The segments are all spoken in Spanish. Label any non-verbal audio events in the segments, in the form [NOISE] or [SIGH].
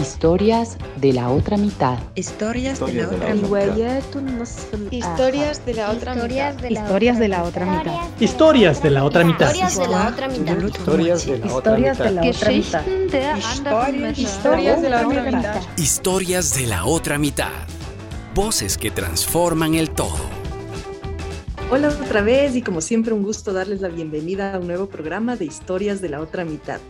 Historias de la otra mitad. Historias de la otra mitad. Historias de la otra mitad. Historias de la otra mitad. Historias de la otra mitad. Historias de la otra mitad. Historias de la otra mitad. Historias de la otra mitad. Historias de la otra mitad. Voces que transforman el todo. Hola otra vez y como siempre un gusto darles la bienvenida a un nuevo programa de Historias de la otra mitad.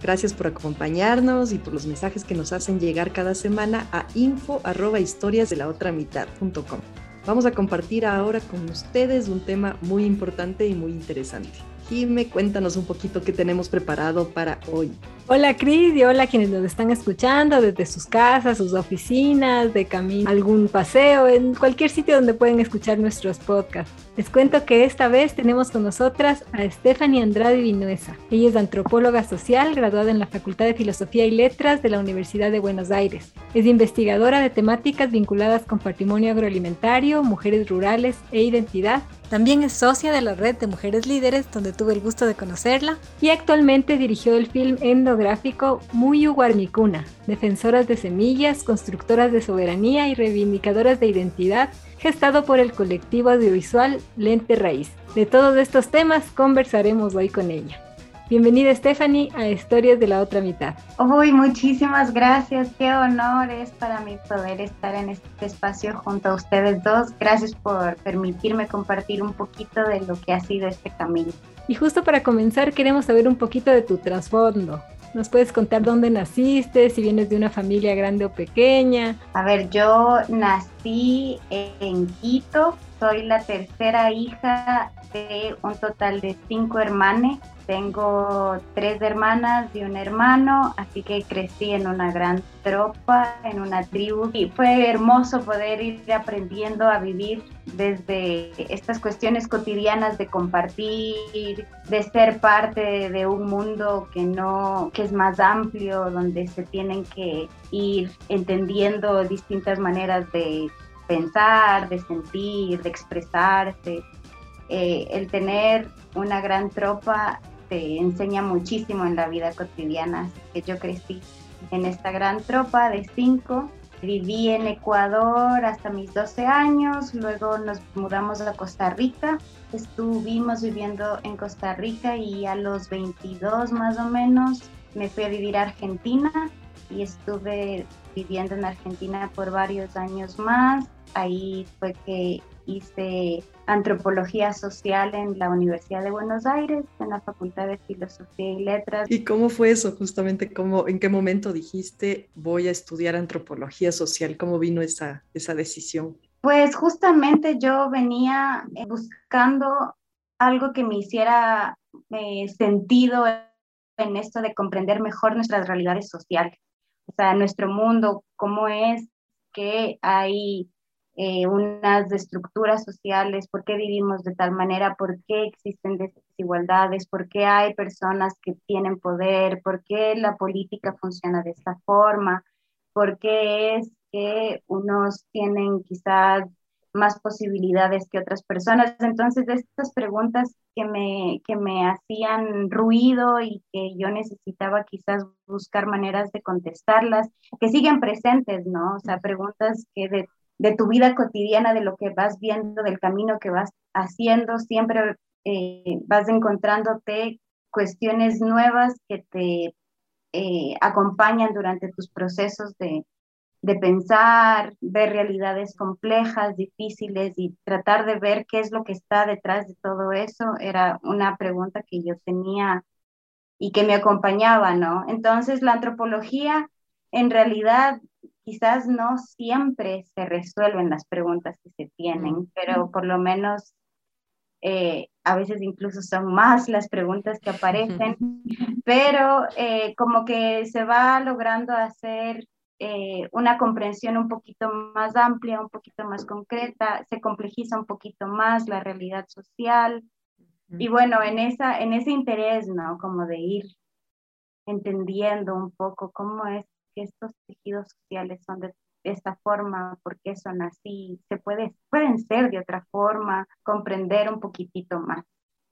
Gracias por acompañarnos y por los mensajes que nos hacen llegar cada semana a info historias de la otra mitad.com. Vamos a compartir ahora con ustedes un tema muy importante y muy interesante. Jime, cuéntanos un poquito qué tenemos preparado para hoy. Hola Cris y hola quienes nos están escuchando desde sus casas, sus oficinas, de camino, algún paseo, en cualquier sitio donde pueden escuchar nuestros podcasts. Les cuento que esta vez tenemos con nosotras a Stephanie Andrade Vinuesa. Ella es antropóloga social, graduada en la Facultad de Filosofía y Letras de la Universidad de Buenos Aires. Es investigadora de temáticas vinculadas con patrimonio agroalimentario, mujeres rurales e identidad. También es socia de la red de mujeres líderes, donde tuve el gusto de conocerla, y actualmente dirigió el film endográfico Muyu Guarmicuna, defensoras de semillas, constructoras de soberanía y reivindicadoras de identidad gestado por el colectivo audiovisual Lente Raíz. De todos estos temas conversaremos hoy con ella. Bienvenida Stephanie a Historias de la otra mitad. Uy, muchísimas gracias. Qué honor es para mí poder estar en este espacio junto a ustedes dos. Gracias por permitirme compartir un poquito de lo que ha sido este camino. Y justo para comenzar queremos saber un poquito de tu trasfondo. ¿Nos puedes contar dónde naciste, si vienes de una familia grande o pequeña? A ver, yo nací en Quito, soy la tercera hija de un total de cinco hermanos tengo tres hermanas y un hermano, así que crecí en una gran tropa, en una tribu. Y fue hermoso poder ir aprendiendo a vivir desde estas cuestiones cotidianas de compartir, de ser parte de un mundo que no que es más amplio, donde se tienen que ir entendiendo distintas maneras de pensar, de sentir, de expresarse. Eh, el tener una gran tropa te enseña muchísimo en la vida cotidiana. Que yo crecí en esta gran tropa de cinco. Viví en Ecuador hasta mis 12 años, luego nos mudamos a Costa Rica. Estuvimos viviendo en Costa Rica y a los 22 más o menos me fui a vivir a Argentina y estuve viviendo en Argentina por varios años más. Ahí fue que hice antropología social en la Universidad de Buenos Aires, en la Facultad de Filosofía y Letras. ¿Y cómo fue eso justamente? ¿Cómo, ¿En qué momento dijiste voy a estudiar antropología social? ¿Cómo vino esa, esa decisión? Pues justamente yo venía eh, buscando algo que me hiciera eh, sentido en esto de comprender mejor nuestras realidades sociales, o sea, nuestro mundo, cómo es que hay eh, unas estructuras sociales, por qué vivimos de tal manera, por qué existen desigualdades, por qué hay personas que tienen poder, por qué la política funciona de esta forma, por qué es que unos tienen quizás más posibilidades que otras personas. Entonces, estas preguntas que me, que me hacían ruido y que yo necesitaba quizás buscar maneras de contestarlas, que siguen presentes, ¿no? O sea, preguntas que de de tu vida cotidiana, de lo que vas viendo, del camino que vas haciendo, siempre eh, vas encontrándote cuestiones nuevas que te eh, acompañan durante tus procesos de, de pensar, ver realidades complejas, difíciles y tratar de ver qué es lo que está detrás de todo eso, era una pregunta que yo tenía y que me acompañaba, ¿no? Entonces la antropología en realidad quizás no siempre se resuelven las preguntas que se tienen, pero por lo menos eh, a veces incluso son más las preguntas que aparecen, [LAUGHS] pero eh, como que se va logrando hacer eh, una comprensión un poquito más amplia, un poquito más concreta, se complejiza un poquito más la realidad social. Y bueno, en, esa, en ese interés, ¿no? Como de ir entendiendo un poco cómo es estos tejidos sociales son de esta forma, por qué son así, se puede, pueden ser de otra forma, comprender un poquitito más.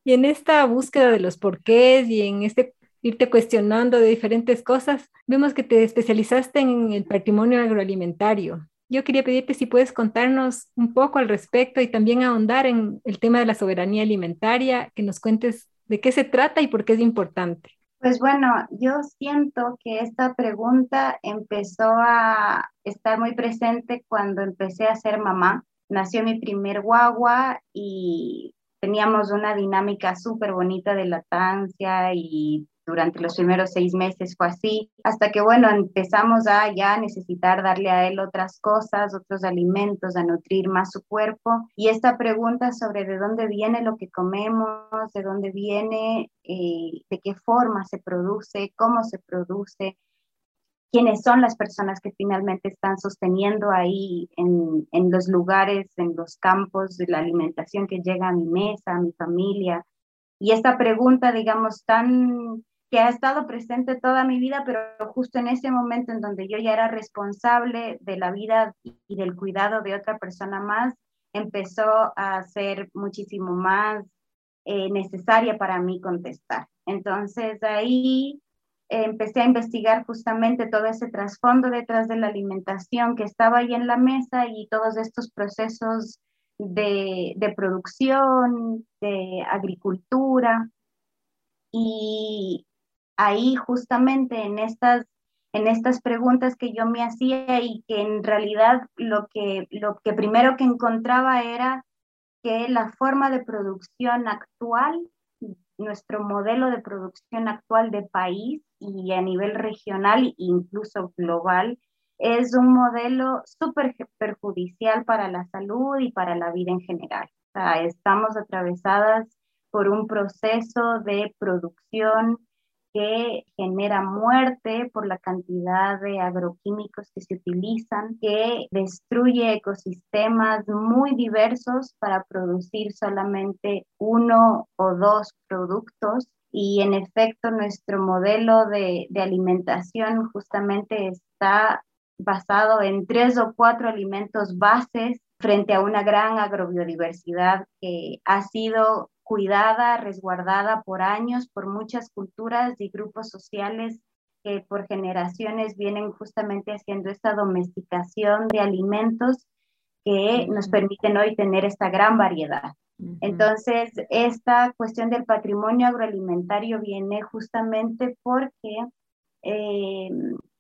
Y en esta búsqueda de los porqués y en este irte cuestionando de diferentes cosas, vemos que te especializaste en el patrimonio agroalimentario. Yo quería pedirte si puedes contarnos un poco al respecto y también ahondar en el tema de la soberanía alimentaria, que nos cuentes de qué se trata y por qué es importante. Pues bueno, yo siento que esta pregunta empezó a estar muy presente cuando empecé a ser mamá. Nació mi primer guagua y teníamos una dinámica súper bonita de lactancia y durante los primeros seis meses fue así, hasta que, bueno, empezamos a ya necesitar darle a él otras cosas, otros alimentos, a nutrir más su cuerpo. Y esta pregunta sobre de dónde viene lo que comemos, de dónde viene, eh, de qué forma se produce, cómo se produce, quiénes son las personas que finalmente están sosteniendo ahí en, en los lugares, en los campos de la alimentación que llega a mi mesa, a mi familia. Y esta pregunta, digamos, tan que ha estado presente toda mi vida, pero justo en ese momento en donde yo ya era responsable de la vida y del cuidado de otra persona más, empezó a ser muchísimo más eh, necesaria para mí contestar. Entonces ahí empecé a investigar justamente todo ese trasfondo detrás de la alimentación que estaba ahí en la mesa y todos estos procesos de, de producción, de agricultura. Y ahí justamente en estas, en estas preguntas que yo me hacía y que en realidad lo que, lo que primero que encontraba era que la forma de producción actual, nuestro modelo de producción actual de país y a nivel regional e incluso global, es un modelo súper perjudicial para la salud y para la vida en general. Estamos atravesadas por un proceso de producción que genera muerte por la cantidad de agroquímicos que se utilizan, que destruye ecosistemas muy diversos para producir solamente uno o dos productos. Y en efecto, nuestro modelo de, de alimentación justamente está basado en tres o cuatro alimentos bases frente a una gran agrobiodiversidad que ha sido cuidada, resguardada por años por muchas culturas y grupos sociales que por generaciones vienen justamente haciendo esta domesticación de alimentos que nos permiten hoy tener esta gran variedad. Entonces, esta cuestión del patrimonio agroalimentario viene justamente porque eh,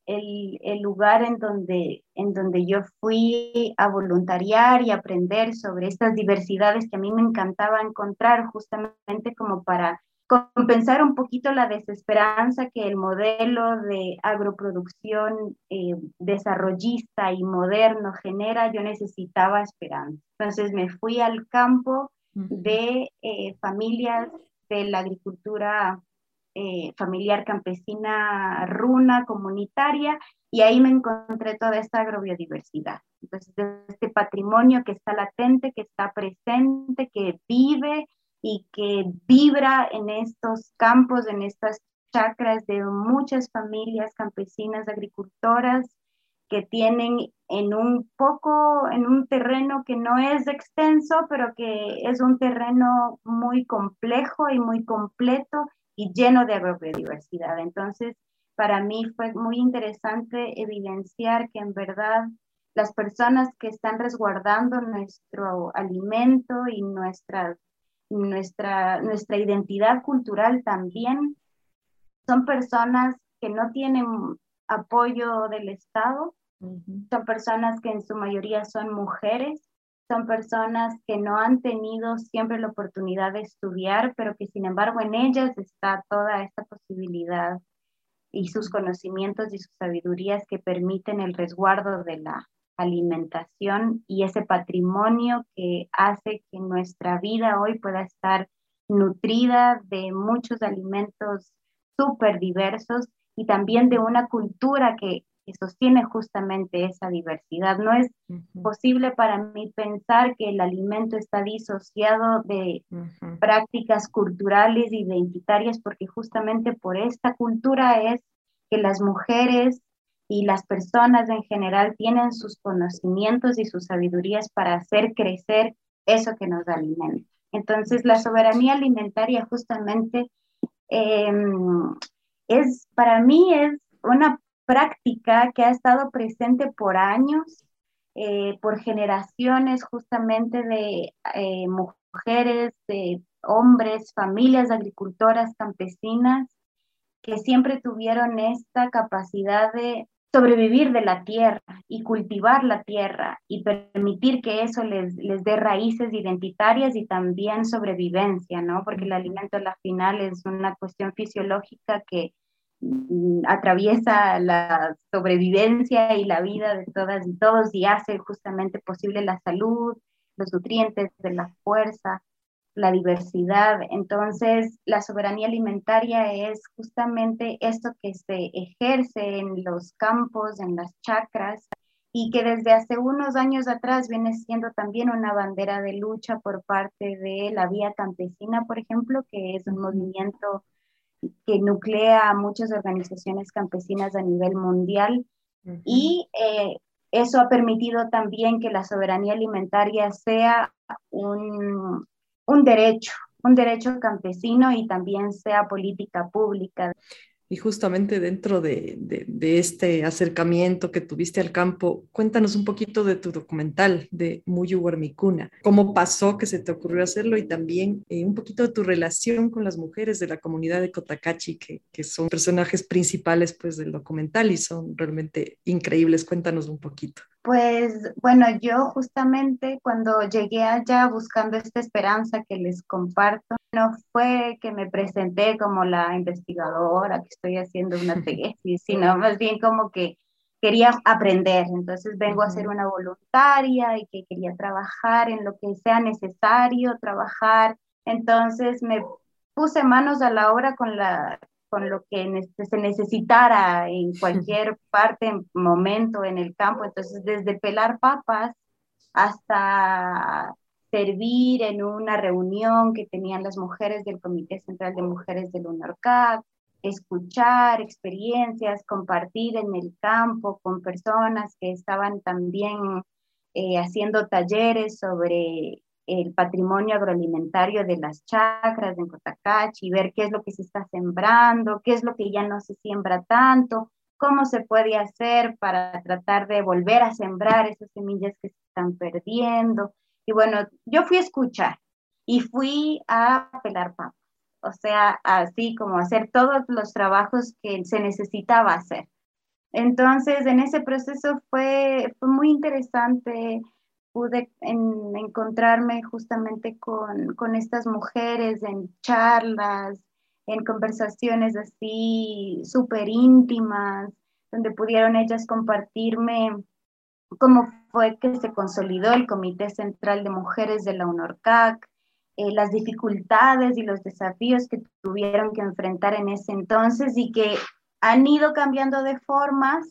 el, lugar en donde, en donde yo fui a voluntariar y aprender sobre estas diversidades que a mí me encantaba encontrar justamente como para compensar un poquito la desesperanza que el modelo de agroproducción eh, desarrollista y moderno genera, yo necesitaba esperanza. Entonces me fui al campo de eh, familias de la agricultura eh, familiar campesina runa comunitaria y ahí me encontré toda esta agrobiodiversidad. Entonces, este patrimonio que está latente, que está presente, que vive y que vibra en estos campos, en estas chacras de muchas familias campesinas agricultoras que tienen en un poco, en un terreno que no es extenso, pero que es un terreno muy complejo y muy completo y lleno de agrobiodiversidad. Entonces, para mí fue muy interesante evidenciar que en verdad las personas que están resguardando nuestro alimento y nuestra, nuestra, nuestra identidad cultural también son personas que no tienen apoyo del Estado, son personas que en su mayoría son mujeres son personas que no han tenido siempre la oportunidad de estudiar, pero que sin embargo en ellas está toda esta posibilidad y sus conocimientos y sus sabidurías que permiten el resguardo de la alimentación y ese patrimonio que hace que nuestra vida hoy pueda estar nutrida de muchos alimentos súper diversos y también de una cultura que que sostiene justamente esa diversidad. No es posible para mí pensar que el alimento está disociado de prácticas culturales, identitarias, porque justamente por esta cultura es que las mujeres y las personas en general tienen sus conocimientos y sus sabidurías para hacer crecer eso que nos alimenta. Entonces, la soberanía alimentaria justamente em, es, para mí es una práctica que ha estado presente por años, eh, por generaciones justamente de eh, mujeres, de hombres, familias agricultoras, campesinas, que siempre tuvieron esta capacidad de sobrevivir de la tierra y cultivar la tierra y permitir que eso les, les dé raíces identitarias y también sobrevivencia, ¿no? Porque el alimento al final es una cuestión fisiológica que atraviesa la sobrevivencia y la vida de todas y todos y hace justamente posible la salud, los nutrientes de la fuerza la diversidad. Entonces, la soberanía alimentaria es justamente esto que se ejerce en los campos, en las chacras, y que desde hace unos años atrás viene siendo también una bandera de lucha por parte de la Vía Campesina, por ejemplo, que es un movimiento que nuclea a muchas organizaciones campesinas a nivel mundial. Y eh, eso ha permitido también que la soberanía alimentaria sea un, un derecho, un derecho campesino y también sea política pública. Y justamente dentro de, este acercamiento que tuviste al campo, cuéntanos un poquito de tu documental de Muyu Guarmicuna. ¿Cómo pasó que se te ocurrió hacerlo? Y también eh, un poquito de tu relación con las mujeres de la comunidad de Cotacachi, que, que son personajes principales pues, del documental y son realmente increíbles. Cuéntanos un poquito. Pues bueno, yo justamente cuando llegué allá buscando esta esperanza que les comparto, no fue que me presenté como la investigadora que estoy haciendo una [LAUGHS] tesis, sino más bien como que quería aprender. Entonces vengo a ser una voluntaria y que quería trabajar en lo que sea necesario, trabajar. Entonces me puse manos a la obra con la con lo que se necesitara en [LAUGHS] cualquier parte, momento en el campo. Entonces, desde pelar papas hasta servir en una reunión que tenían las mujeres del Comité Central de Mujeres del UNORCAC, escuchar experiencias, compartir en el campo con personas que estaban también eh, haciendo talleres sobre el patrimonio agroalimentario de las chacras en Cotacachi, ver qué es lo que se está sembrando, qué es lo que ya no se siembra tanto, cómo se puede hacer para tratar de volver a sembrar esas semillas que se están perdiendo. Y bueno, yo fui a escuchar y fui a pelar papas, o sea, así como hacer todos los trabajos que se necesitaba hacer. Entonces, en ese proceso fue, fue muy interesante pude encontrarme justamente con, con, estas mujeres en charlas, en conversaciones así súper íntimas, donde pudieron ellas compartirme cómo fue que se consolidó el Comité Central de Mujeres de la UNORCAC, eh, las dificultades y los desafíos que tuvieron que enfrentar en ese entonces y que han ido cambiando de formas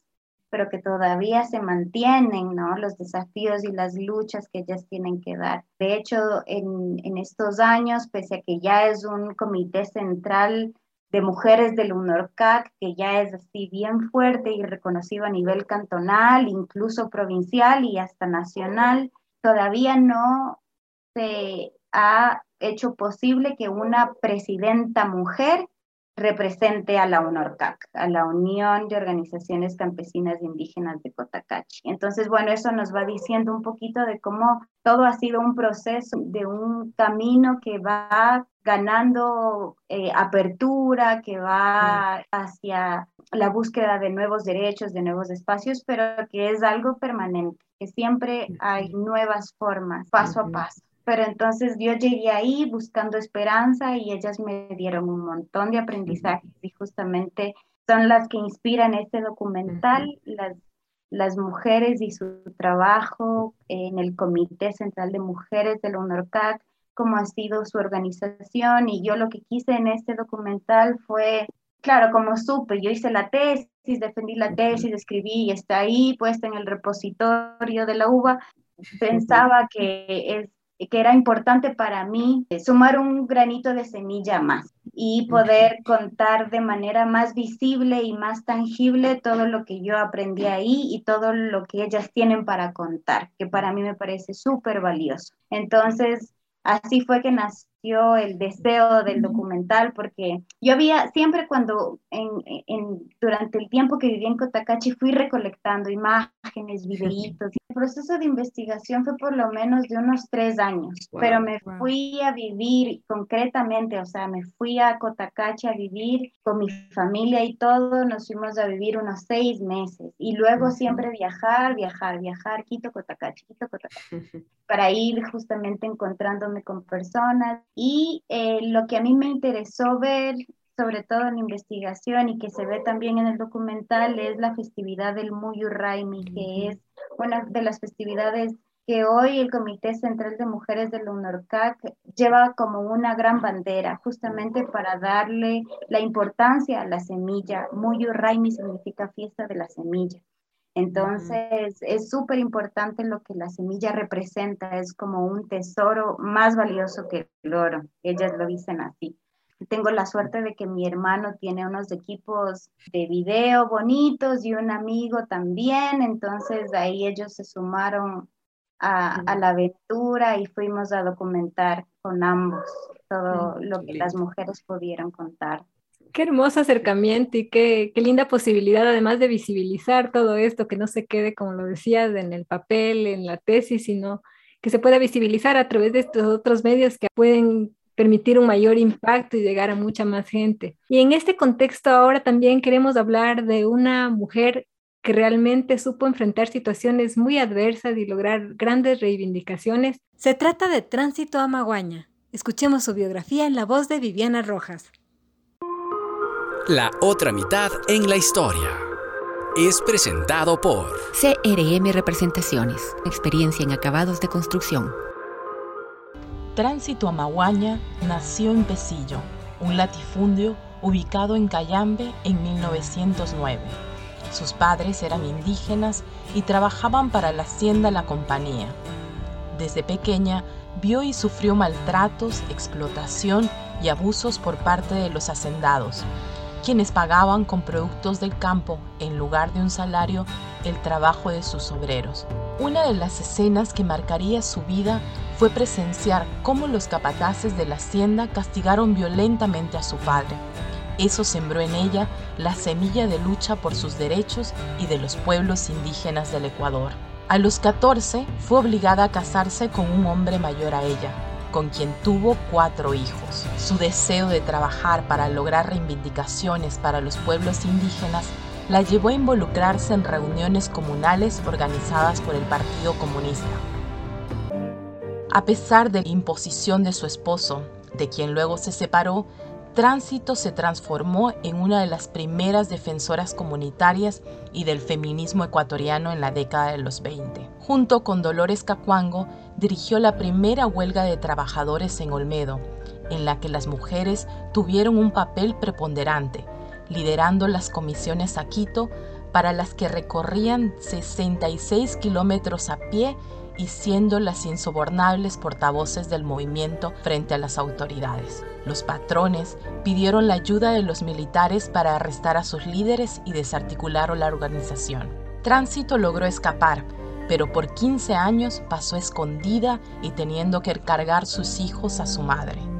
pero que todavía se mantienen, ¿no? Los desafíos y las luchas que ellas tienen que dar. De hecho, en, en estos años, pese a que ya es un comité central de mujeres del UNORCAC, que ya es así bien fuerte y reconocido a nivel cantonal, incluso provincial y hasta nacional, todavía no se ha hecho posible que una presidenta mujer represente a la UNORCAC, a la Unión de Organizaciones Campesinas Indígenas de Cotacachi. Entonces, bueno, eso nos va diciendo un poquito de cómo todo ha sido un proceso, de un camino que va ganando eh, apertura, que va hacia la búsqueda de nuevos derechos, de nuevos espacios, pero que es algo permanente, que siempre hay nuevas formas, paso a paso. Pero entonces yo llegué ahí buscando esperanza y ellas me dieron un montón de aprendizajes y justamente son las que inspiran este documental, las, las mujeres y su trabajo en el Comité Central de Mujeres de la UNORCAC, cómo ha sido su organización y yo lo que quise en este documental fue, claro, como supe, yo hice la tesis, defendí la tesis, escribí y está ahí puesta en el repositorio de la UBA, [LAUGHS] pensaba que es que era importante para mí eh, sumar un granito de semilla más y poder contar de manera más visible y más tangible todo lo que yo aprendí ahí y todo lo que ellas tienen para contar, que para mí me parece súper valioso. Entonces, así fue que nació nació el deseo del documental, porque yo había, siempre cuando, en, en, durante el tiempo que viví en Cotacachi, fui recolectando imágenes, videitos. El proceso de investigación fue por lo menos de unos tres años, pero me fui a vivir concretamente, o sea, me fui a Cotacachi a vivir con mi familia y todo, nos fuimos a vivir unos seis meses y luego siempre viajar, viajar, viajar, Quito, Cotacachi, Quito, Cotacachi, [LAUGHS] para ir justamente encontrándome con personas y eh, lo que a mí me interesó ver sobre todo en investigación y que se ve también en el documental es la festividad del Muyu Raimi, que es una de las festividades que hoy el Comité Central de Mujeres del UNORCAC lleva como una gran bandera, justamente para darle la importancia a la semilla. Muyu Raimi significa fiesta de la semilla. Entonces, es súper importante lo que la semilla representa, es como un tesoro más valioso que el oro, ellas lo dicen así. Tengo la suerte de que mi hermano tiene unos equipos de video bonitos y un amigo también, entonces ahí ellos se sumaron a, la aventura y fuimos a documentar con ambos todo lo que las mujeres pudieron contar. Qué hermoso acercamiento y qué, qué, linda posibilidad, además de visibilizar todo esto, que no se quede, como lo decías, en el papel, en la tesis, sino que se pueda visibilizar a través de estos otros medios que pueden permitir un mayor impacto y llegar a mucha más gente. Y en este contexto ahora también queremos hablar de una mujer que realmente supo enfrentar situaciones muy adversas y lograr grandes reivindicaciones. Se trata de Tránsito a Maguaña. Escuchemos su biografía en la voz de Viviana Rojas. La otra mitad en la historia es presentado por CRM Representaciones, experiencia en acabados de construcción. Tránsito a Maguaña nació en Pesillo, un latifundio ubicado en Cayambe en 1909. Sus padres eran indígenas y trabajaban para la hacienda La Compañía. Desde pequeña vio y sufrió maltratos, explotación y abusos por parte de los hacendados, quienes pagaban con productos del campo, en lugar de un salario, el trabajo de sus obreros. Una de las escenas que marcaría su vida fue presenciar cómo los capataces de la hacienda castigaron violentamente a su padre. Eso sembró en ella la semilla de lucha por sus derechos y de los pueblos indígenas del Ecuador. A los 14 fue obligada a casarse con un hombre mayor a ella, con quien tuvo cuatro hijos. Su deseo de trabajar para lograr reivindicaciones para los pueblos indígenas la llevó a involucrarse en reuniones comunales organizadas por el Partido Comunista. A pesar de la imposición de su esposo, de quien luego se separó, Tránsito se transformó en una de las primeras defensoras comunitarias y del feminismo ecuatoriano en la década de los 20. Junto con Dolores Cacuango, dirigió la primera huelga de trabajadores en Olmedo, en la que las mujeres tuvieron un papel preponderante, liderando las comisiones a Quito, para las que recorrían 66 kilómetros a pie y siendo las insobornables portavoces del movimiento frente a las autoridades. Los patrones pidieron la ayuda de los militares para arrestar a sus líderes y desarticularon la organización. Tránsito logró escapar, pero por 15 años pasó escondida y teniendo que cargar sus hijos a su madre.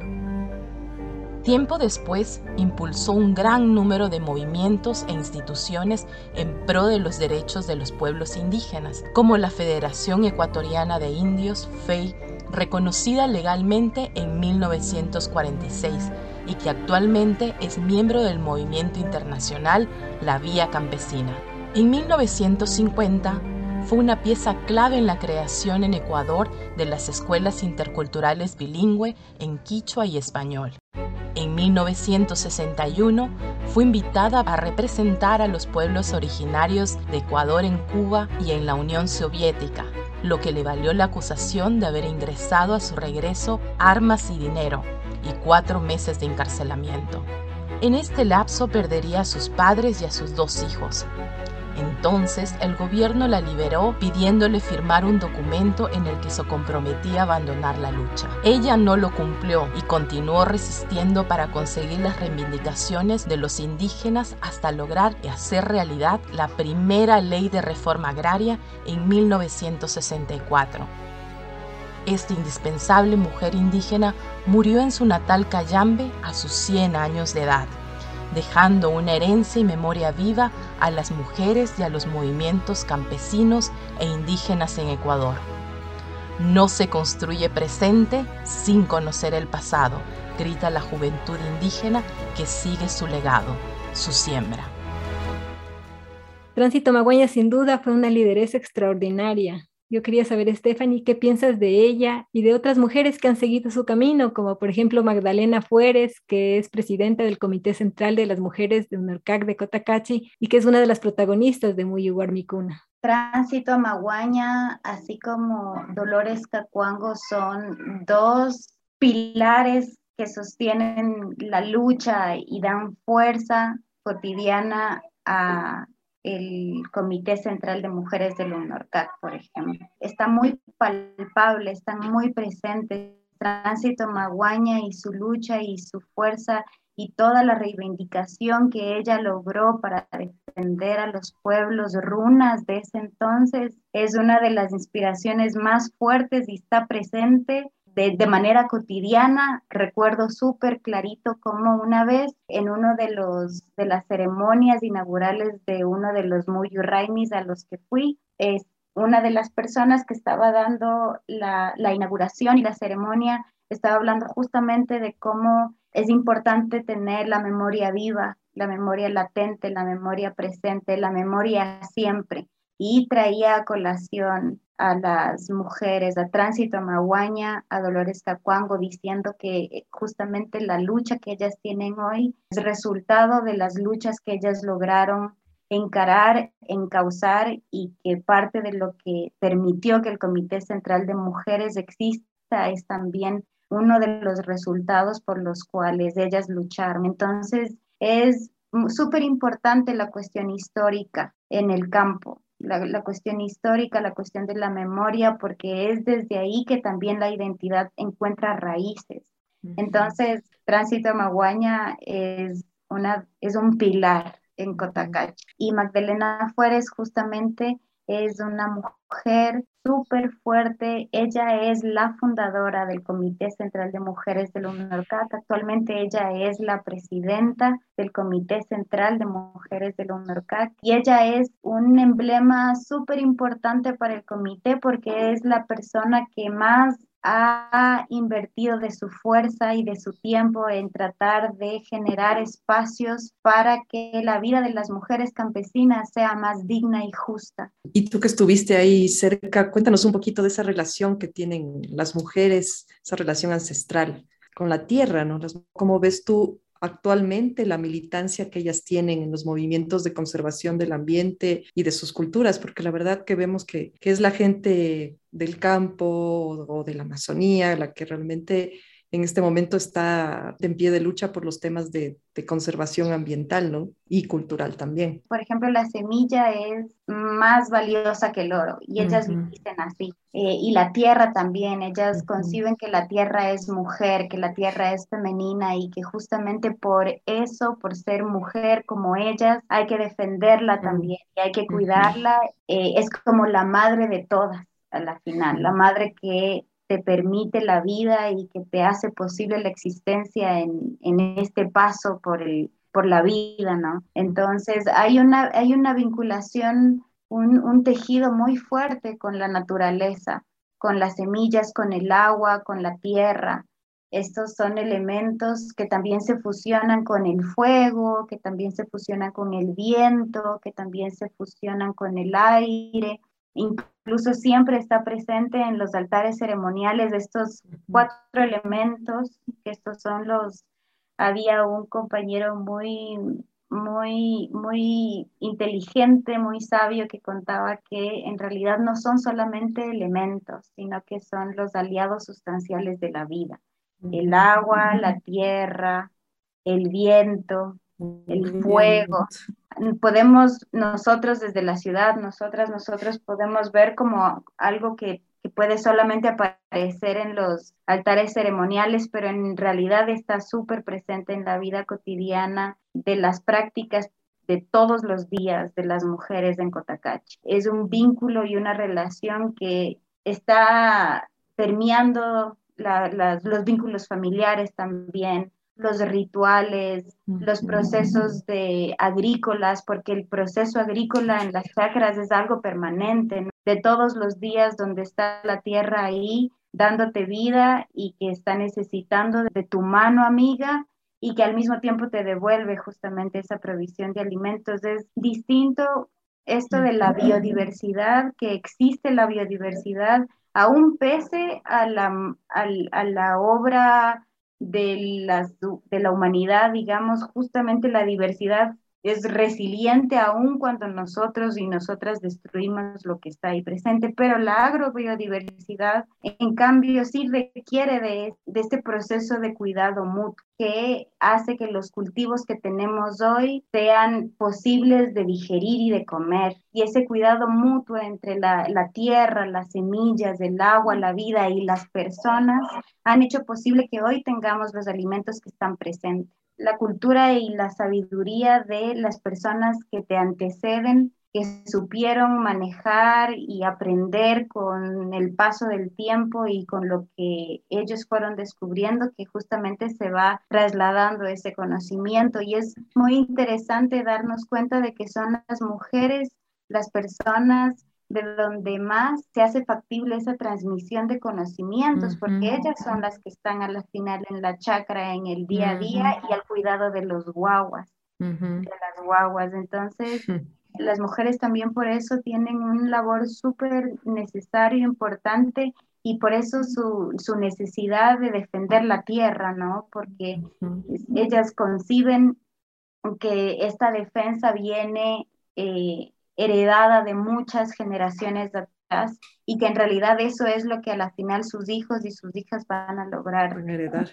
Tiempo después, impulsó un gran número de movimientos e instituciones en pro de los derechos de los pueblos indígenas, como la Federación Ecuatoriana de Indios, FEI, reconocida legalmente en 1946 y que actualmente es miembro del movimiento internacional La Vía Campesina. En 1950, fue una pieza clave en la creación en Ecuador de las escuelas interculturales bilingüe en quichua y español. En 1961 fue invitada a representar a los pueblos originarios de Ecuador en Cuba y en la Unión Soviética, lo que le valió la acusación de haber ingresado a su regreso armas y dinero y cuatro meses de encarcelamiento. En este lapso perdería a sus padres y a sus dos hijos, entonces el gobierno la liberó pidiéndole firmar un documento en el que se comprometía a abandonar la lucha. Ella no lo cumplió y continuó resistiendo para conseguir las reivindicaciones de los indígenas hasta lograr y hacer realidad la primera ley de reforma agraria en 1964. Esta indispensable mujer indígena murió en su natal Cayambe a sus 100 años de edad, dejando una herencia y memoria viva a las mujeres y a los movimientos campesinos e indígenas en Ecuador. No se construye presente sin conocer el pasado, grita la juventud indígena que sigue su legado, su siembra. Tránsito Maguaña sin duda fue una lideresa extraordinaria. Yo quería saber, Stephanie, ¿qué piensas de ella y de otras mujeres que han seguido su camino, como por ejemplo Magdalena Fueres, que es presidenta del Comité Central de las Mujeres de UNORCAC de Cotacachi y que es una de las protagonistas de Muy? Tránsito Maguaña, así como Dolores Cacuango, son dos pilares que sostienen la lucha y dan fuerza cotidiana a el Comité Central de Mujeres del UNORCAC, por ejemplo. Está muy palpable, están muy presentes. Tránsito Maguaña y su lucha y su fuerza y toda la reivindicación que ella logró para defender a los pueblos runas de ese entonces es una de las inspiraciones más fuertes y está presente de, manera cotidiana. Recuerdo súper clarito como una vez en uno de los de las ceremonias inaugurales de uno de los Muyurraimis a los que fui, es una de las personas que estaba dando la, la inauguración y la ceremonia estaba hablando justamente de cómo es importante tener la memoria viva, la memoria latente, la memoria presente, la memoria siempre. Y traía a colación a las mujeres, a Tránsito Maguaña, a Dolores Cacuango, diciendo que justamente la lucha que ellas tienen hoy es resultado de las luchas que ellas lograron encarar, encauzar y que parte de lo que permitió que el Comité Central de Mujeres exista es también uno de los resultados por los cuales ellas lucharon. Entonces, es súper importante la cuestión histórica en el campo la, cuestión histórica, la cuestión de la memoria, porque es desde ahí que también la identidad encuentra raíces. Entonces, Tránsito Maguaña es, una, es un pilar en Cotacachi. Y Magdalena Fuérez justamente es una mujer súper fuerte. Ella es la fundadora del Comité Central de Mujeres del UNORCAC. Actualmente ella es la presidenta del Comité Central de Mujeres del UNORCAC y ella es un emblema súper importante para el comité porque es la persona que más ha invertido de su fuerza y de su tiempo en tratar de generar espacios para que la vida de las mujeres campesinas sea más digna y justa. Y tú que estuviste ahí cerca, cuéntanos un poquito de esa relación que tienen las mujeres, esa relación ancestral con la tierra, ¿no? ¿Cómo ves tú actualmente la militancia que ellas tienen en los movimientos de conservación del ambiente y de sus culturas, porque la verdad que vemos que, es la gente del campo o de la Amazonía la que realmente en este momento está en pie de lucha por los temas de, conservación ambiental ¿no? y cultural también. Por ejemplo, la semilla es más valiosa que el oro y ellas dicen así. Eh, y la tierra también, ellas conciben que la tierra es mujer, que la tierra es femenina y que justamente por eso, por ser mujer como ellas, hay que defenderla también y hay que cuidarla. Eh, es como la madre de todas a la final, la madre que te permite la vida y que te hace posible la existencia en, este paso por, el, por la vida, ¿no? Entonces hay una, hay una vinculación, un, un tejido muy fuerte con la naturaleza, con las semillas, con el agua, con la tierra. Estos son elementos que también se fusionan con el fuego, que también se fusionan con el viento, que también se fusionan con el aire. Incluso siempre está presente en los altares ceremoniales de estos cuatro elementos, que estos son los, había un compañero muy, muy, muy inteligente, muy sabio que contaba que en realidad no son solamente elementos, sino que son los aliados sustanciales de la vida. El agua, la tierra, el viento, el fuego. Podemos nosotros desde la ciudad, nosotras, nosotros podemos ver como algo que, puede solamente aparecer en los altares ceremoniales, pero en realidad está súper presente en la vida cotidiana de las prácticas de todos los días de las mujeres en Cotacachi. Es un vínculo y una relación que está permeando los vínculos familiares también, los rituales, los procesos de agrícolas, porque el proceso agrícola en las chacras es algo permanente, de todos los días donde está la tierra ahí dándote vida y que está necesitando de tu mano amiga y que al mismo tiempo te devuelve justamente esa provisión de alimentos. Es distinto esto de la biodiversidad, que existe la biodiversidad, aún pese a la, a, la obra de, las, de la humanidad, digamos, justamente la diversidad es resiliente aún cuando nosotros y nosotras destruimos lo que está ahí presente, pero la agrobiodiversidad, en cambio, sí requiere de, este proceso de cuidado mutuo que hace que los cultivos que tenemos hoy sean posibles de digerir y de comer. Y ese cuidado mutuo entre la, tierra, las semillas, el agua, la vida y las personas han hecho posible que hoy tengamos los alimentos que están presentes la cultura y la sabiduría de las personas que te anteceden, que supieron manejar y aprender con el paso del tiempo y con lo que ellos fueron descubriendo, que justamente se va trasladando ese conocimiento. Y es muy interesante darnos cuenta de que son las mujeres, las personas de donde más se hace factible esa transmisión de conocimientos, porque ellas son las que están a la final en la chacra, en el día a día y al cuidado de los guaguas, de las guaguas. Entonces, [LAUGHS] las mujeres también por eso tienen un labor súper necesario, importante, y por eso su, su, necesidad de defender la tierra, ¿no? Porque ellas conciben que esta defensa viene... Eh, heredada de muchas generaciones atrás y que en realidad eso es lo que a la final sus hijos y sus hijas van a lograr. Van a heredar.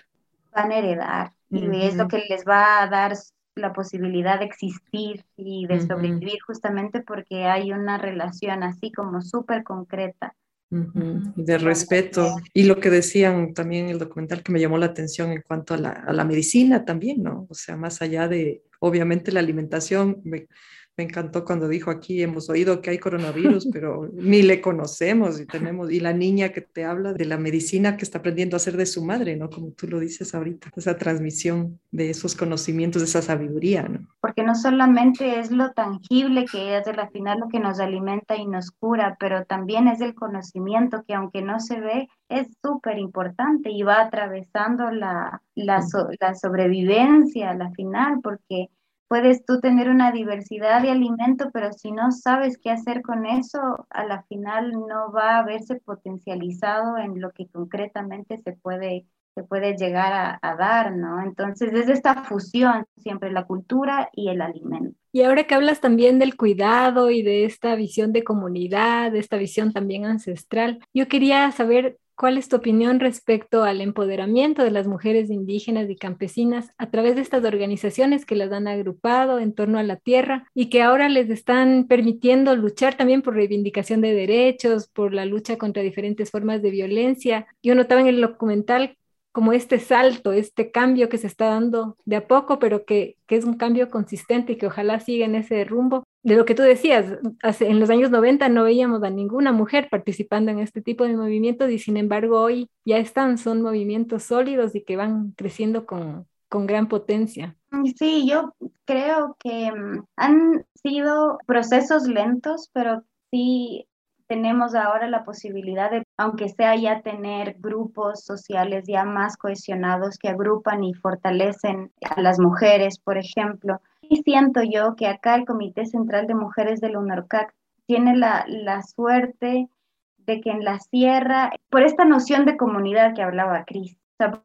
Van a heredar. Y es lo que les va a dar la posibilidad de existir y de sobrevivir justamente porque hay una relación así como súper concreta. De respeto. Y lo que decían también en el documental que me llamó la atención en cuanto a la, a la medicina también, ¿no? O sea, más allá de, obviamente, la alimentación, me, me encantó cuando dijo aquí, hemos oído que hay coronavirus, [LAUGHS] pero ni le conocemos y tenemos, y la niña que te habla de la medicina que está aprendiendo a hacer de su madre, ¿no? Como tú lo dices ahorita, esa transmisión de esos conocimientos, de esa sabiduría, ¿no? Porque no solamente es lo tangible que es la final lo que nos alimenta y nos cura, pero también es el conocimiento que aunque no se ve, es súper importante y va atravesando la, la, la sobrevivencia a la final, porque puedes tú tener una diversidad de alimento, pero si no sabes qué hacer con eso, a la final no va a verse potencializado en lo que concretamente se puede, se puede llegar a, dar, ¿no? Entonces es esta fusión siempre la cultura y el alimento. Y ahora que hablas también del cuidado y de esta visión de comunidad, de esta visión también ancestral, yo quería saber ¿Cuál es tu opinión respecto al empoderamiento de las mujeres indígenas y campesinas a través de estas organizaciones que las han agrupado en torno a la tierra y que ahora les están permitiendo luchar también por reivindicación de derechos, por la lucha contra diferentes formas de violencia? Yo notaba en el documental como este salto, este cambio que se está dando de a poco, pero que, que, es un cambio consistente y que ojalá siga en ese rumbo. De lo que tú decías, en los años 90 no veíamos a ninguna mujer participando en este tipo de movimientos y sin embargo hoy ya están, son movimientos sólidos y que van creciendo con, con gran potencia. Sí, yo creo que mm, han sido procesos lentos, pero sí tenemos ahora la posibilidad de, aunque sea ya tener grupos sociales ya más cohesionados que agrupan y fortalecen a las mujeres, por ejemplo. Y siento yo que acá el Comité Central de Mujeres del UNORCAC tiene la, la suerte de que en la sierra, por esta noción de comunidad que hablaba Cris,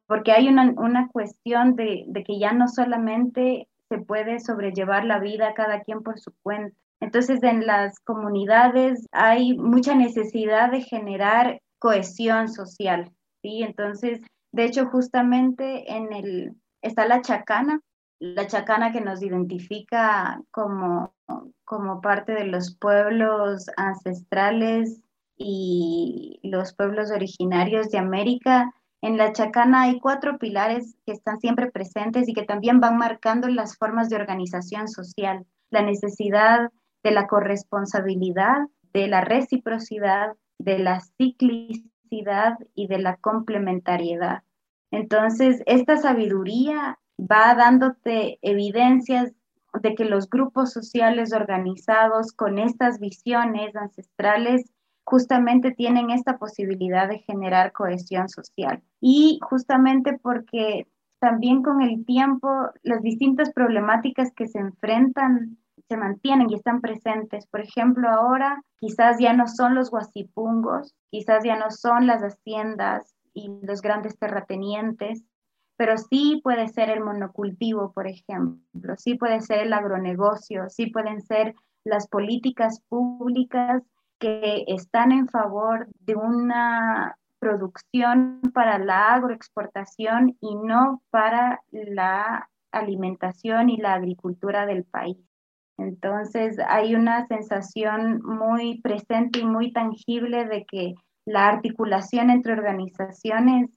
porque hay una, una cuestión de, de que ya no solamente se puede sobrellevar la vida cada quien por su cuenta, entonces, en las comunidades hay mucha necesidad de generar cohesión social, ¿sí? Entonces, de hecho, justamente en el, está la chacana, la chacana que nos identifica como, como parte de los pueblos ancestrales y los pueblos originarios de América. En la chacana hay cuatro pilares que están siempre presentes y que también van marcando las formas de organización social. La necesidad de la corresponsabilidad, de la reciprocidad, de la ciclicidad y de la complementariedad. Entonces, esta sabiduría va dándote evidencias de que los grupos sociales organizados con estas visiones ancestrales justamente tienen esta posibilidad de generar cohesión social. Y justamente porque también con el tiempo las distintas problemáticas que se enfrentan se mantienen y están presentes. Por ejemplo, ahora quizás ya no son los guasipungos, quizás ya no son las haciendas y los grandes terratenientes, pero sí puede ser el monocultivo, por ejemplo, sí puede ser el agronegocio, sí pueden ser las políticas públicas que están en favor de una producción para la agroexportación y no para la alimentación y la agricultura del país. Entonces hay una sensación muy presente y muy tangible de que la articulación entre organizaciones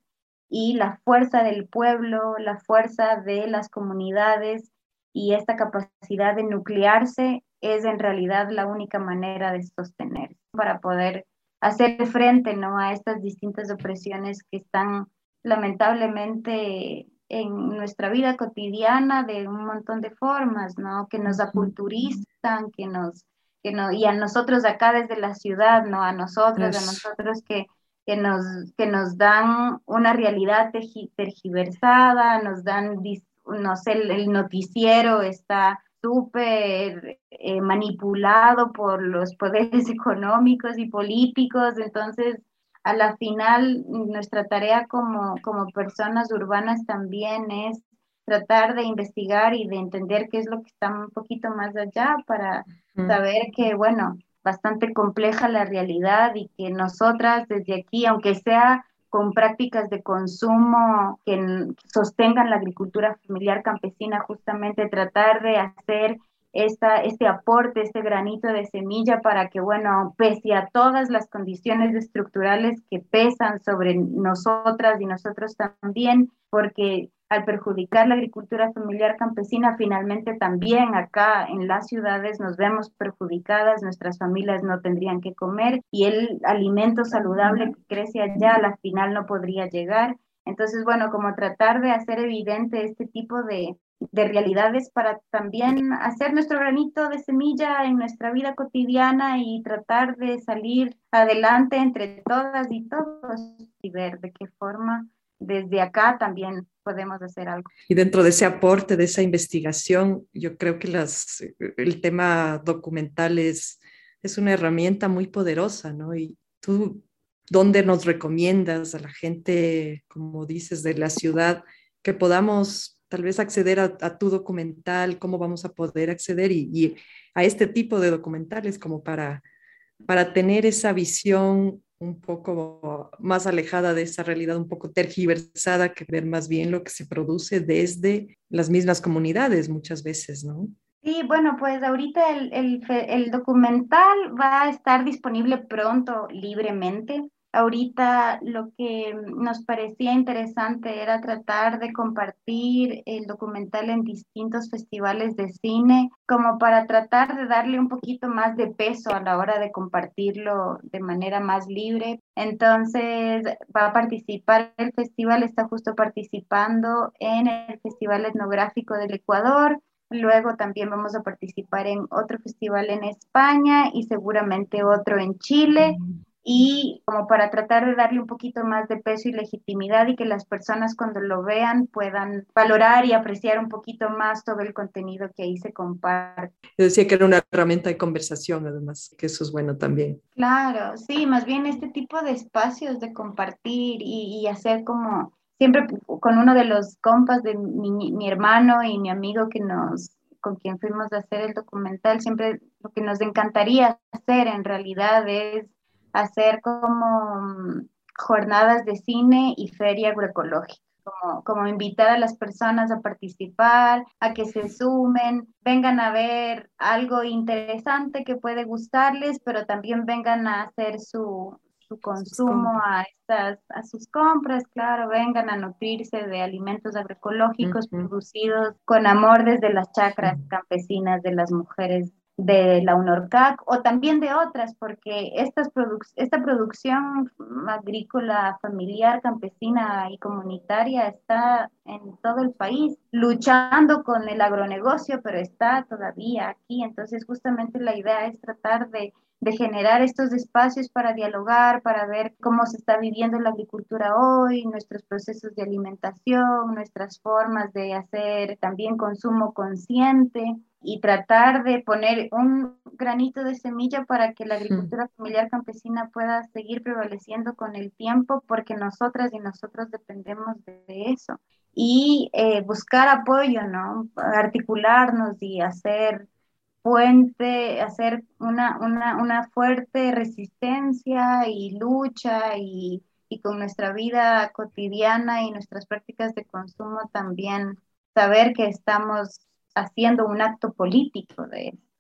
y la fuerza del pueblo, la fuerza de las comunidades y esta capacidad de nuclearse es en realidad la única manera de sostener para poder hacer frente ¿no? a estas distintas opresiones que están lamentablemente en nuestra vida cotidiana de un montón de formas, ¿no? Que nos aculturizan, que nos, que no, y a nosotros acá desde la ciudad, ¿no? A nosotros, a nosotros que, que, nos, que nos dan una realidad tergiversada, nos dan, no sé, el, noticiero está súper eh, manipulado por los [LAUGHS] poderes económicos y políticos, entonces a la final nuestra tarea como, como personas urbanas también es tratar de investigar y de entender qué es lo que está un poquito más allá para saber que, bueno, bastante compleja la realidad y que nosotras desde aquí, aunque sea con prácticas de consumo que sostengan la agricultura familiar campesina, justamente tratar de hacer esta, este aporte, este granito de semilla para que, bueno, pese a todas las condiciones estructurales que pesan sobre nosotras y nosotros también, porque al perjudicar la agricultura familiar campesina, finalmente también acá en las ciudades nos vemos perjudicadas, nuestras familias no tendrían que comer y el alimento saludable que crece allá a la final no podría llegar. Entonces, bueno, como tratar de hacer evidente este tipo de, de realidades para también hacer nuestro granito de semilla en nuestra vida cotidiana y tratar de salir adelante entre todas y todos y ver de qué forma desde acá también podemos hacer algo. Y dentro de ese aporte, de esa investigación, yo creo que las, el tema documental es, es una herramienta muy poderosa, ¿no? Y tú, ¿dónde nos recomiendas a la gente, como dices, de la ciudad, que podamos tal vez acceder a, tu documental, cómo vamos a poder acceder y, a este tipo de documentales como para, para tener esa visión un poco más alejada de esa realidad, un poco tergiversada, que ver más bien lo que se produce desde las mismas comunidades muchas veces, ¿no? Sí, bueno, pues ahorita el, el, el documental va a estar disponible pronto libremente. Ahorita lo que nos parecía interesante era tratar de compartir el documental en distintos festivales de cine, como para tratar de darle un poquito más de peso a la hora de compartirlo de manera más libre. Entonces va a participar, el festival está justo participando en el Festival Etnográfico del Ecuador, Luego también vamos a participar en otro festival en España y seguramente otro en Chile y como para tratar de darle un poquito más de peso y legitimidad y que las personas cuando lo vean puedan valorar y apreciar un poquito más todo el contenido que ahí se comparte. decía que era una herramienta de conversación además, que eso es bueno también. Claro, sí, más bien este tipo de espacios de compartir y, hacer como siempre con uno de los compas de mi, mi hermano y mi amigo que nos con quien fuimos a hacer el documental, siempre lo que nos encantaría hacer en realidad es hacer como mm, jornadas de cine y feria agroecológica. Como, como, invitar a las personas a participar, a que se sumen, vengan a ver algo interesante que puede gustarles, pero también vengan a hacer su, su consumo, a, estas, a sus compras, claro, vengan a nutrirse de alimentos agroecológicos producidos con amor desde las chacras campesinas de las mujeres de la UNORCAC o también de otras, porque estas esta producción agrícola, familiar, campesina y comunitaria está en todo el país, luchando con el agronegocio, pero está todavía aquí. Entonces, justamente la idea es tratar de de generar estos espacios para dialogar, para ver cómo se está viviendo la agricultura hoy, nuestros procesos de alimentación, nuestras formas de hacer también consumo consciente y tratar de poner un granito de semilla para que la agricultura familiar campesina pueda seguir prevaleciendo con el tiempo, porque nosotras y nosotros dependemos de eso. Y eh, buscar apoyo, ¿no? Articularnos y hacer puente, hacer una, una, una fuerte resistencia y lucha y, y, con nuestra vida cotidiana y nuestras prácticas de consumo también saber que estamos haciendo un acto político de eso.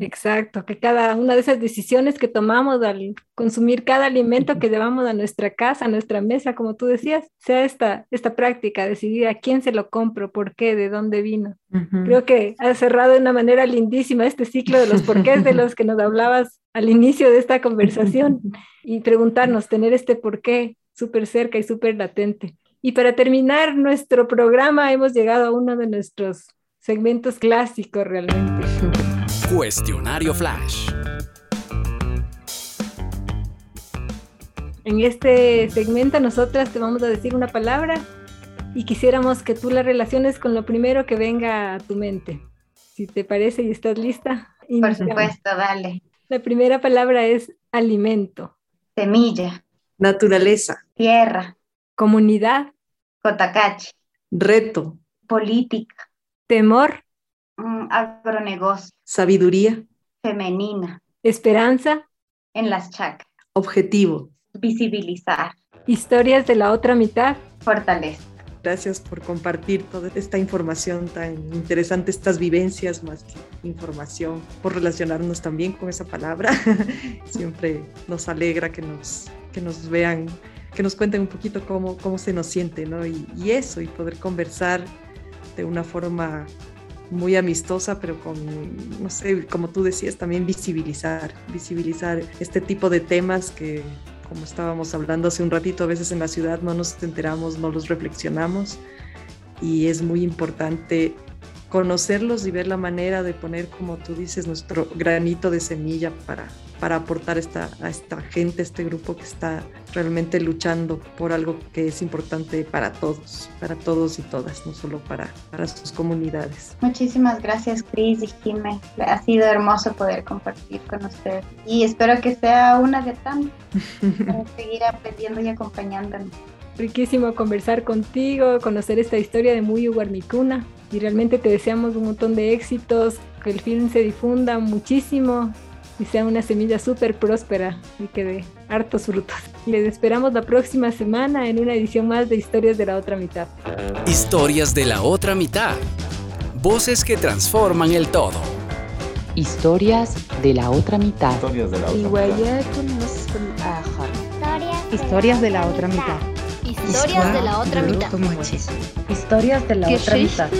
Exacto, que cada una de esas decisiones que tomamos al consumir cada alimento que [LAUGHS] llevamos a nuestra casa, a nuestra mesa, como tú decías, sea esta, esta práctica, decidir a quién se lo compro, por qué, de dónde vino. Creo que has cerrado de una manera lindísima este ciclo de los porqués de los que nos hablabas al inicio de esta conversación y preguntarnos, tener este porqué súper cerca y súper latente. Y para terminar nuestro programa, hemos llegado a uno de nuestros segmentos clásicos realmente. Cuestionario Flash. En este segmento nosotras te vamos a decir una palabra y quisiéramos que tú la relaciones con lo primero que venga a tu mente. Si te parece y estás lista. Por supuesto, dale. La primera palabra es alimento. Semilla. Naturaleza. Tierra. Comunidad. Cotacachi. Reto. Política. Temor. Mm, agronegocio. Sabiduría. Femenina. Esperanza. En las chacras. Objetivo. Visibilizar. Historias de la otra mitad. Fortaleza. Gracias por compartir toda esta información tan interesante, estas vivencias más que información, por relacionarnos también con esa palabra. [LAUGHS] Siempre nos alegra que nos, que nos vean, que nos cuenten un poquito cómo, cómo se nos siente, ¿no? Y, y eso, y poder conversar una forma muy amistosa, pero con, no sé, como tú decías, también visibilizar, visibilizar este tipo de temas que, como estábamos hablando hace un ratito, a veces en la ciudad no nos enteramos, no los reflexionamos y es muy importante conocerlos y ver la manera de poner, como tú dices, nuestro granito de semilla para, para aportar esta, a esta gente, este grupo que está realmente luchando por algo que es importante para todos, para todos y todas, no solo para, para sus comunidades. Muchísimas gracias, Cris y Jimé. Ha sido hermoso poder compartir con ustedes y espero que sea una de tantas [LAUGHS] para seguir aprendiendo y acompañándonos. Riquísimo conversar contigo, conocer esta historia de Muyu Guarmicuna y realmente te deseamos un montón de éxitos, que el film se difunda muchísimo y sea una semilla súper próspera y que dé hartos frutos. Les esperamos la próxima semana en una edición más de Historias de la Otra Mitad. Historias de la Otra Mitad. Voces que transforman el todo. Historias de la Otra Mitad. Historias de la Otra Mitad. Historias de la Otra Mitad. Historias de la otra mitad. Historias de la otra mitad.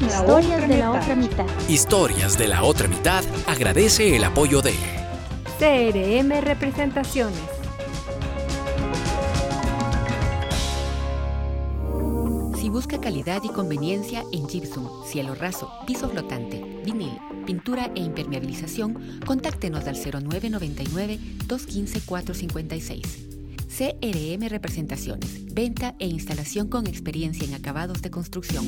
Historias de la otra mitad. Historias de la otra mitad agradece el apoyo de CRM Representaciones. Si busca calidad y conveniencia en gypsum, cielo raso, piso flotante, vinil, pintura e impermeabilización, contáctenos al 0999 215 456. CRM Representaciones, venta e instalación con experiencia en acabados de construcción.